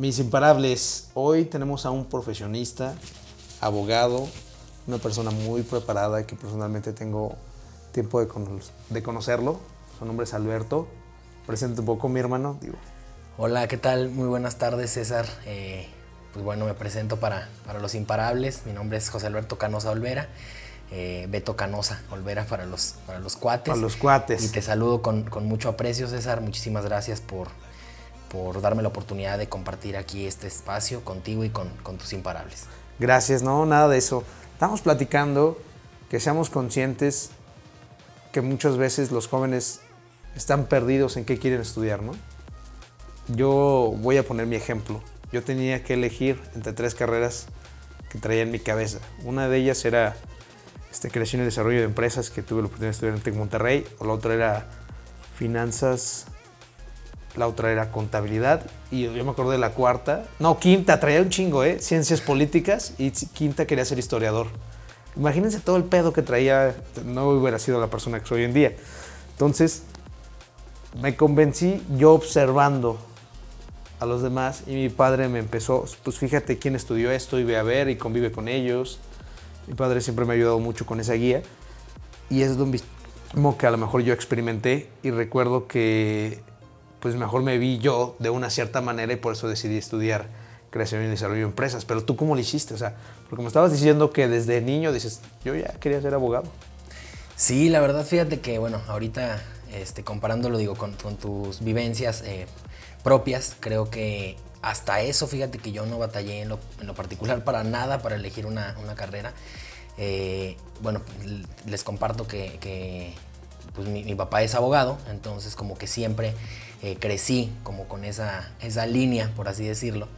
Mis imparables, hoy tenemos a un profesionista, abogado, una persona muy preparada y que personalmente tengo tiempo de, de conocerlo. Su nombre es Alberto. Presente un poco mi hermano, digo. Hola, ¿qué tal? Muy buenas tardes, César. Eh, pues bueno, me presento para, para los imparables. Mi nombre es José Alberto Canosa Olvera. Eh, Beto Canosa Olvera para los, para los cuates. Para los cuates. Y te saludo con, con mucho aprecio, César. Muchísimas gracias por, por darme la oportunidad de compartir aquí este espacio contigo y con, tus imparables. Gracias, no, nada de eso. Estamos platicando que seamos conscientes que muchas veces los jóvenes están perdidos en qué quieren estudiar, ¿no? Yo voy a poner mi ejemplo. Yo tenía que elegir entre tres carreras que traía en mi cabeza. Una de ellas era este, creación y desarrollo de empresas, que tuve la oportunidad de estudiar en Tec Monterrey, o la otra era finanzas la otra era contabilidad y yo me acuerdo de la cuarta, no, quinta, traía un chingo, ¿eh? Ciencias políticas y quinta quería ser historiador. Imagínense todo el pedo que traía, no hubiera sido la persona que soy hoy en día. Entonces, me convencí yo observando a los demás y mi padre me empezó, pues fíjate quién estudió esto y ve a ver y convive con ellos. Mi padre siempre me ha ayudado mucho con esa guía y es mismo que a lo mejor yo experimenté y recuerdo que pues mejor me vi yo de una cierta manera y por eso decidí estudiar creación y desarrollo de empresas. Pero tú cómo lo hiciste? O sea, porque me estabas diciendo que desde niño dices, yo ya quería ser abogado. Sí, la verdad, fíjate que, bueno, ahorita este, comparándolo, digo, con, tus vivencias eh, propias, creo que hasta eso, fíjate que yo no batallé en lo, particular para nada para elegir una, carrera. Eh, bueno, les comparto que, pues mi, papá es abogado, entonces como que siempre eh, crecí como con esa, esa línea, por así decirlo.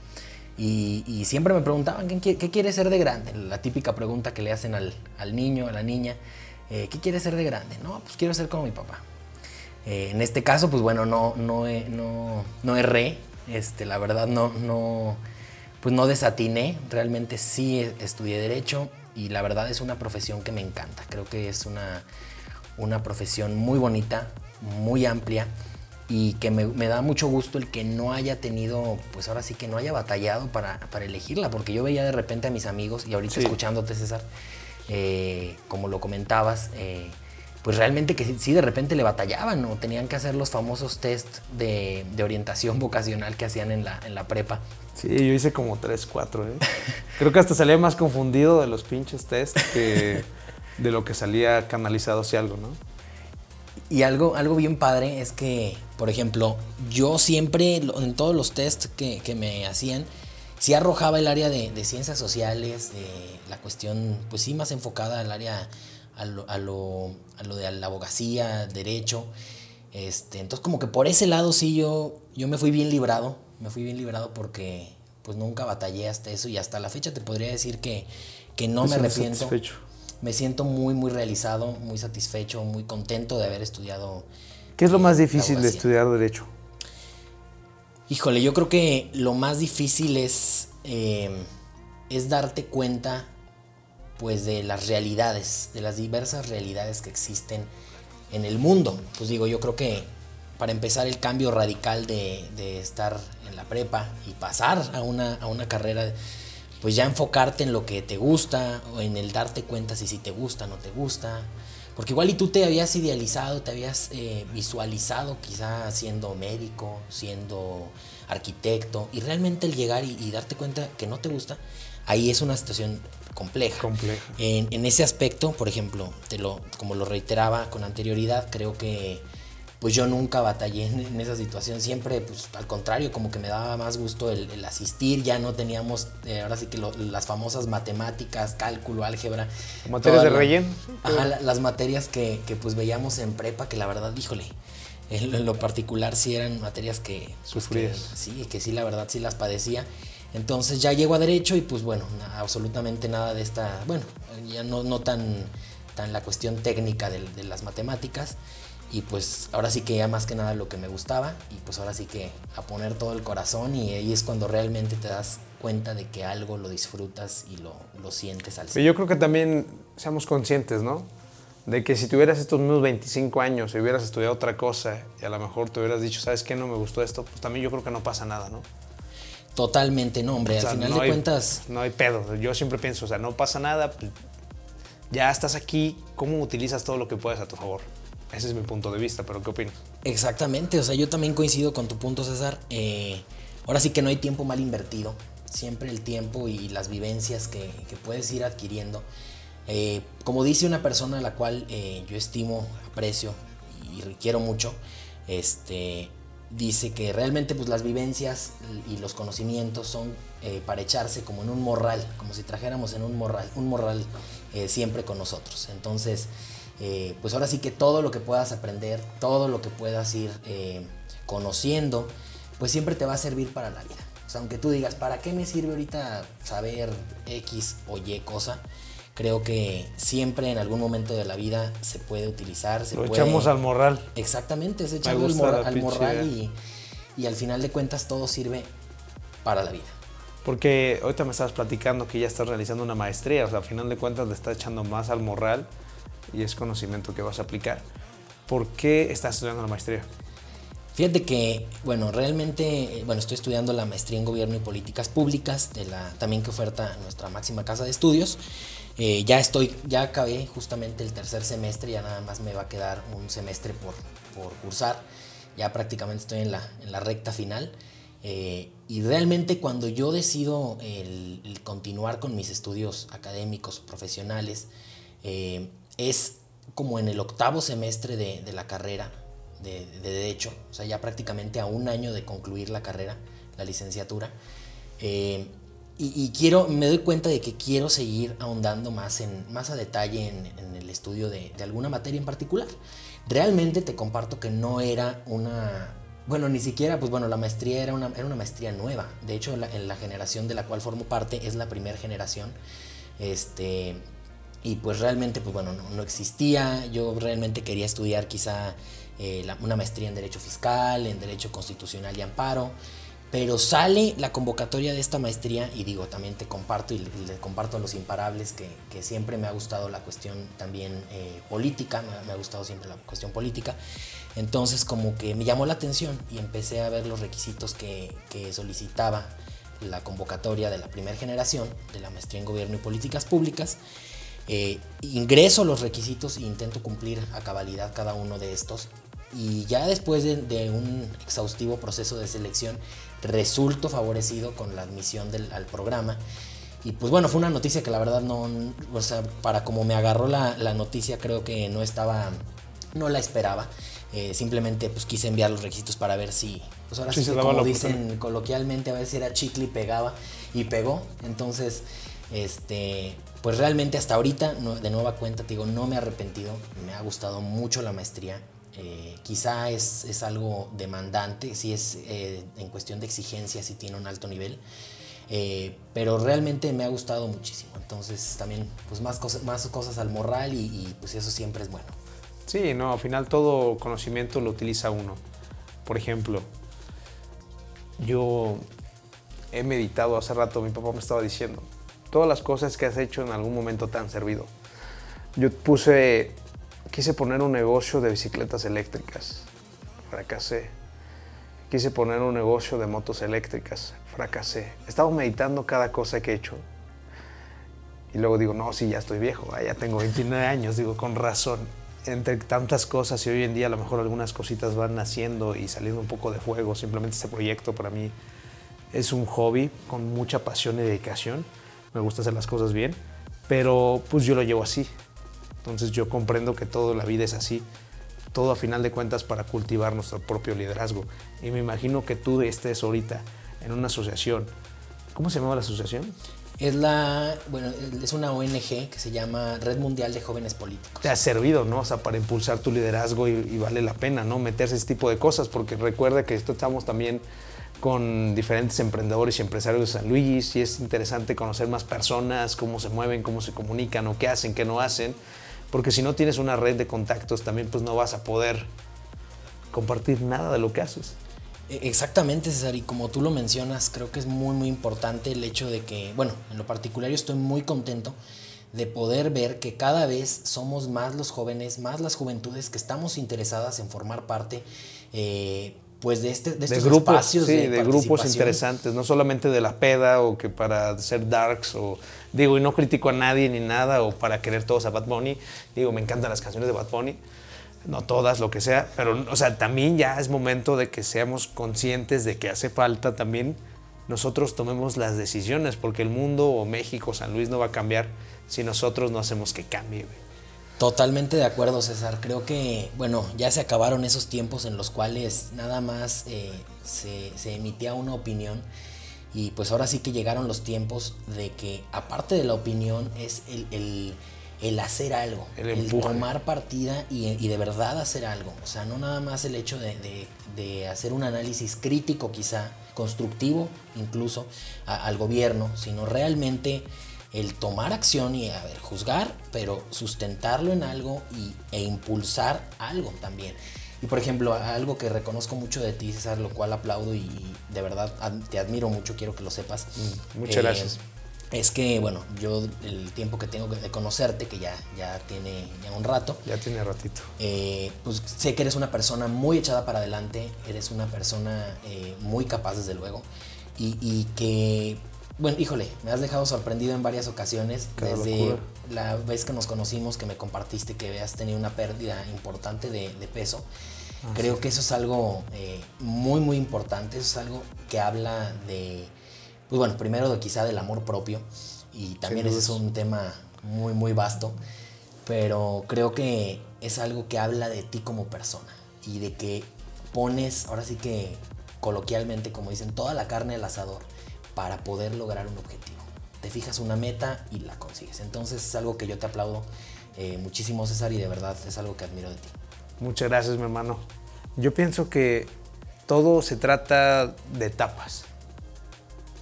Y, siempre me preguntaban, ¿qué, ¿qué quieres ser de grande? La típica pregunta que le hacen al, al niño, a la niña, eh, ¿qué quieres ser de grande? No, pues quiero ser como mi papá. Eh, en este caso, pues bueno, no, no, no, no erré, este, la verdad no, no, pues no desatiné, realmente sí estudié Derecho y la verdad es una profesión que me encanta, creo que es una, una profesión muy bonita, muy amplia y que me, da mucho gusto el que no haya tenido, pues ahora sí que no haya batallado para, elegirla, porque yo veía de repente a mis amigos, y ahorita escuchándote César, eh, como lo comentabas, eh, pues realmente que sí de repente le batallaban o tenían que hacer los famosos test de, orientación vocacional que hacían en la, en la prepa. Sí, yo hice como 3, 4. ¿eh? Creo que hasta salía más confundido de los pinches test que de lo que salía canalizado si algo, ¿no? Y algo, algo bien padre es que, por ejemplo, yo siempre en todos los tests que, me hacían, sí arrojaba el área de, ciencias sociales, de la cuestión, pues sí, más enfocada al área, a lo, a lo, a lo de la abogacía, derecho. Este, entonces como que por ese lado sí yo, yo me fui bien librado, me fui bien librado porque pues nunca batallé hasta eso y hasta la fecha te podría decir que, que no me arrepiento me siento muy, muy realizado, muy satisfecho, muy contento de haber estudiado. ¿Qué es lo más difícil de estudiar derecho? Híjole, yo creo que lo más difícil es, eh, es darte cuenta pues de las realidades, de las diversas realidades que existen en el mundo. Pues digo, yo creo que para empezar el cambio radical de, de estar en la prepa y pasar a una, a una carrera pues ya enfocarte en lo que te gusta o en el darte cuenta si, si te gusta o no te gusta. Porque igual y tú te habías idealizado, te habías eh, visualizado quizá siendo médico, siendo arquitecto, y realmente el llegar y, darte cuenta que no te gusta, ahí es una situación compleja. compleja. En, en, ese aspecto, por ejemplo, te lo, como lo reiteraba con anterioridad, creo que pues yo nunca batallé en, esa situación, siempre, pues al contrario, como que me daba más gusto el, asistir, ya no teníamos, eh, ahora sí que las famosas matemáticas, cálculo, álgebra. ¿Materias de relleno? Ajá, las materias que, pues veíamos en prepa, que la verdad, híjole, en, lo particular sí eran materias que... Pues, sí, que sí, la verdad sí las padecía. Entonces ya llego a derecho y pues bueno, absolutamente nada de esta, bueno, ya no, no tan, tan la cuestión técnica de, de las matemáticas. Y pues ahora sí que ya más que nada lo que me gustaba y pues ahora sí que a poner todo el corazón y ahí es cuando realmente te das cuenta de que algo lo disfrutas y lo, lo sientes al Y Yo creo que también seamos conscientes, ¿no? De que si tuvieras estos mismos 25 años y hubieras estudiado otra cosa y a lo mejor te hubieras dicho, ¿sabes qué? No me gustó esto, pues también yo creo que no pasa nada, ¿no? Totalmente, no, hombre. O sea, Al final no de hay- cuentas, No hay pedo. Yo siempre pienso, o sea, no pasa nada. pues, ya estás aquí, ¿cómo utilizas todo lo que puedes a tu favor? Ese es mi punto de vista, pero ¿qué opinas? Exactamente, o sea, yo también coincido con tu punto, César. Eh, ahora sí que no hay tiempo mal invertido. Siempre el tiempo y las vivencias que, puedes ir adquiriendo. Eh, como dice una persona a la cual eh, yo estimo, aprecio y quiero mucho, este, dice que realmente pues, las vivencias y los conocimientos son eh, para echarse como en un morral, como si trajéramos en un morral, un morral siempre con nosotros. Entonces, eh, pues ahora sí que todo lo que puedas aprender, todo lo que puedas ir eh, conociendo, pues siempre te va a servir para la vida. O sea, aunque tú digas, ¿para qué me sirve ahorita saber X o Y cosa? Creo que siempre en algún momento de la vida se puede utilizar, se Lo puede... echamos al morral. Exactamente, es echarlo al, mor- al morral y, y al final de cuentas todo sirve para la vida. Porque ahorita me estabas platicando que ya estás realizando una maestría, o sea, a final de cuentas le estás echando más al morral y es conocimiento que vas a aplicar. ¿Por qué estás estudiando la maestría? Fíjate que, bueno, realmente, eh, bueno, estoy estudiando la maestría en Gobierno y Políticas Públicas, de la, también que oferta nuestra máxima casa de estudios. Eh, ya estoy, ya acabé justamente el tercer semestre, ya nada más me va a quedar un semestre por, por cursar. Ya prácticamente estoy en la, en la recta final. Eh, y realmente cuando yo decido el, el continuar con mis estudios académicos, profesionales, eh, es como en el octavo semestre de, de la carrera de, de Derecho, o sea, ya prácticamente a un año de concluir la carrera, la licenciatura. Eh, y, quiero, me doy cuenta de que quiero seguir ahondando más, en, más a detalle en, en el estudio de, de alguna materia en particular. Realmente te comparto que no era una, bueno, ni siquiera, pues bueno, la maestría era una, era una maestría nueva. De hecho, en la generación de la cual formo parte es la primera generación. Este, y pues realmente, pues bueno, no, no existía. Yo realmente quería estudiar quizá eh, la- una maestría en Derecho Fiscal, en Derecho Constitucional y Amparo. Pero sale la convocatoria de esta maestría y digo, también te comparto y le, le comparto a los imparables que, que siempre me ha gustado la cuestión también eh, política, me, me ha gustado siempre la cuestión política. Entonces como que me llamó la atención y empecé a ver los requisitos que, que solicitaba la convocatoria de la primera generación de la maestría en gobierno y políticas públicas. Eh, ingreso los requisitos e intento cumplir a cabalidad cada uno de estos. Y ya después de, de un exhaustivo proceso de selección, resulto favorecido con la admisión del, al programa. Y pues bueno, fue una noticia que la verdad no, o sea, para como me agarró la, la noticia, creo que no estaba, no la esperaba. Eh, simplemente pues quise enviar los requisitos para ver si, pues ahora Sí, sí, se como dicen coloquialmente, a ver si era chicle y pegaba y pegó. Entonces, este, pues realmente hasta ahorita, de nueva cuenta, te digo, no me he arrepentido, me ha gustado mucho la maestría. Eh, quizá es, es algo demandante, si es eh, en cuestión de exigencia, si tiene un alto nivel. Eh, pero realmente me ha gustado muchísimo. Entonces también, pues más cosas, más cosas al morral y, y, pues eso siempre es bueno. Sí, no, al final todo conocimiento lo utiliza uno. Por ejemplo, yo he meditado hace rato, mi papá me estaba diciendo, todas las cosas que has hecho en algún momento te han servido. Yo puse, quise poner un negocio de bicicletas eléctricas, fracasé. Quise poner un negocio de motos eléctricas, fracasé. Estaba meditando cada cosa que he hecho. Y luego digo, no, sí, ya estoy viejo, ah, ya tengo 29 años, digo, con razón. Entre tantas cosas y hoy en día a lo mejor algunas cositas van naciendo y saliendo un poco de fuego, simplemente este proyecto para mí es un hobby con mucha pasión y dedicación. Me gusta hacer las cosas bien, pero pues yo lo llevo así. Entonces yo comprendo que toda la vida es así. Todo a final de cuentas para cultivar nuestro propio liderazgo. Y me imagino que tú estés ahorita en una asociación. ¿Cómo se llama la asociación? Es la, bueno, es una ONG que se llama Red Mundial de Jóvenes Políticos. te ha servido, ¿no? O sea, para impulsar tu liderazgo y, y vale la pena, ¿no? Meterse ese tipo de cosas, porque recuerda que esto estamos también con diferentes emprendedores y empresarios de San Luis y es interesante conocer más personas, cómo se mueven, cómo se comunican o qué hacen, qué no hacen, porque si no tienes una red de contactos también pues no vas a poder compartir nada de lo que haces. E- Exactamente, César, y como tú lo mencionas, creo que es muy, muy importante el hecho de que, bueno, en lo particular yo estoy muy contento de poder ver que cada vez somos más los jóvenes, más las juventudes que estamos interesadas en formar parte, eh, pues de, este, de de estos grupos, espacios sí, de, de, grupos interesantes, no solamente de la peda o que para ser darks o digo, y no critico a nadie ni nada o para querer todos a Bad Bunny, digo, me encantan las canciones de Bad Bunny, no todas, lo que sea, pero o sea, también ya es momento de que seamos conscientes de que hace falta también nosotros tomemos las decisiones, porque el mundo o México, San Luis no va a cambiar si nosotros no hacemos que cambie. güey. Totalmente de acuerdo, César. Creo que, bueno, ya se acabaron esos tiempos en los cuales nada más eh, se, se emitía una opinión. Y pues ahora sí que llegaron los tiempos de que, aparte de la opinión, es el, el- el hacer algo. El empuje. tomar partida y, y de verdad hacer algo. O sea, no nada más el hecho de, de- de hacer un análisis crítico, quizá, constructivo, incluso, a- al gobierno, sino realmente el tomar acción y, a ver, juzgar, pero sustentarlo en algo y, e impulsar algo también. Y por ejemplo, algo que reconozco mucho de ti, César, lo cual aplaudo y, de verdad ad- te admiro mucho, quiero que lo sepas. Mm, muchas gracias. Es que, bueno, yo el tiempo que tengo de conocerte, que ya, ya tiene ya un rato, Ya tiene ratito. eh, pues sé que eres una persona muy echada para adelante, eres una persona eh, muy capaz desde luego y, y que, bueno, híjole, me has dejado sorprendido en varias ocasiones desde locura. la vez que nos conocimos, que me compartiste que habías tenido una pérdida importante de, de peso. Creo que eso es algo eh, muy, muy importante, eso es algo que habla de, pues bueno, primero de quizá del amor propio y también ese es un tema muy, muy vasto, pero creo que es algo que habla de ti como persona y de que pones, ahora sí que coloquialmente, como dicen, toda la carne al asador para poder lograr un objetivo. Te fijas una meta y la consigues. Entonces es algo que yo te aplaudo eh, muchísimo, César, y de verdad es algo que admiro de ti. Muchas gracias, mi hermano. Yo pienso que todo se trata de etapas.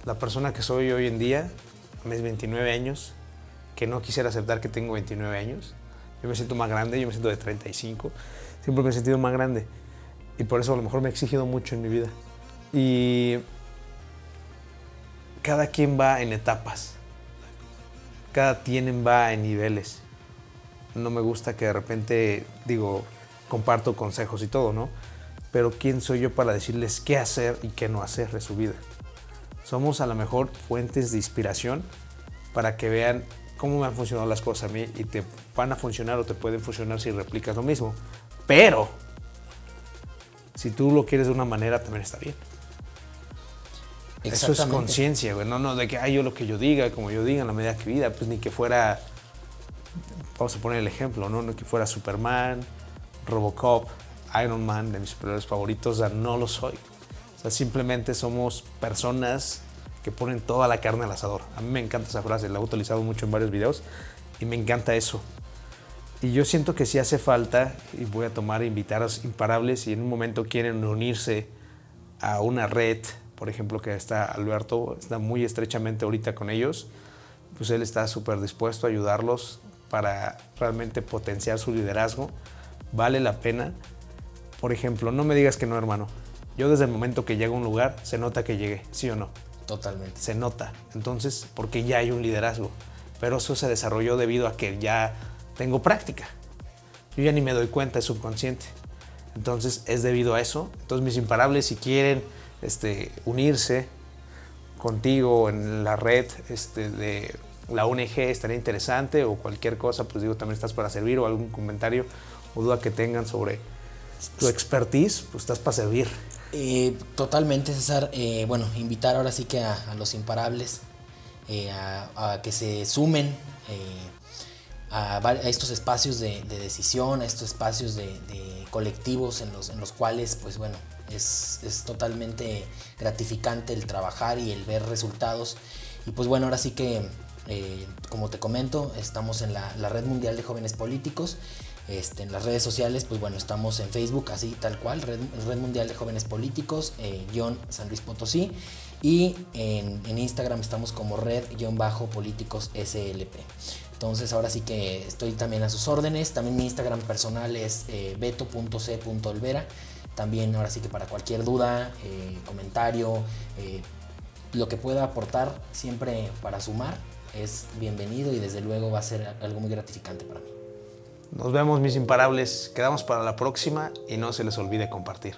La persona que soy hoy en día, a mis 29 años, que no quisiera aceptar que tengo 29 años, yo me siento más grande, yo me siento de 35, siempre me he sentido más grande. Y por eso a lo mejor me he exigido mucho en mi vida. Y cada quien va en etapas. Cada quien va en niveles no me gusta que de repente, digo, comparto consejos y todo, ¿no? Pero ¿quién soy yo para decirles qué hacer y qué no hacer de su vida? Somos a lo mejor fuentes de inspiración para que vean cómo me han funcionado las cosas a mí y te van a funcionar o te pueden funcionar si replicas lo mismo. Pero, si tú lo quieres de una manera, también está bien. Eso es conciencia, güey. No, no, de que ay, yo lo que yo diga, como yo diga en la medida que vida, pues ni que fuera vamos a poner el ejemplo, ¿no? No que fuera Superman, Robocop, Iron Man, de mis superhéroes favoritos, o sea, no lo soy. O sea, simplemente somos personas que ponen toda la carne al asador. A mí me encanta esa frase, la he utilizado mucho en varios videos y me encanta eso. Y yo siento que sí hace falta, y voy a tomar invitar a los imparables, si en un momento quieren unirse a una red, por ejemplo, que está Alberto, está muy estrechamente ahorita con ellos, pues él está súper dispuesto a ayudarlos para realmente potenciar su liderazgo. Vale la pena. Por ejemplo, no me digas que no, hermano. Yo desde el momento que llego a un lugar, se nota que llegué, ¿sí o no? Totalmente. Se nota. Entonces, porque ya hay un liderazgo. Pero eso se desarrolló debido a que ya tengo práctica. Yo ya ni me doy cuenta, es subconsciente. Entonces, es debido a eso. Entonces, mis imparables, si quieren este, unirse contigo en la red este, de la ONG, estaría interesante. O cualquier cosa, pues digo, también estás para servir. O algún comentario o duda que tengan sobre tu expertise, pues estás para servir. Eh, totalmente, César. Eh, bueno, invitar ahora sí que a, los imparables eh, a, que se sumen a, estos espacios de, de decisión, a estos espacios de, de colectivos en los, en los cuales, pues bueno, es, es totalmente gratificante el trabajar y el ver resultados. Y pues bueno, ahora sí que, eh, como te comento, estamos en la, la Red Mundial de Jóvenes Políticos. Este, en las redes sociales, pues bueno, estamos en Facebook, así tal cual, Red, Mundial de Jóvenes Políticos, eh, guion San Luis Potosí. Y en, en Instagram estamos como Red-Políticos SLP. Entonces ahora sí que estoy también a sus órdenes. También mi Instagram personal es eh, beto.c.olvera. También ahora sí que para cualquier duda, eh, comentario, eh, lo que pueda aportar siempre para sumar es bienvenido y desde luego va a ser algo muy gratificante para mí. Nos vemos, mis imparables. Quedamos para la próxima y no se les olvide compartir.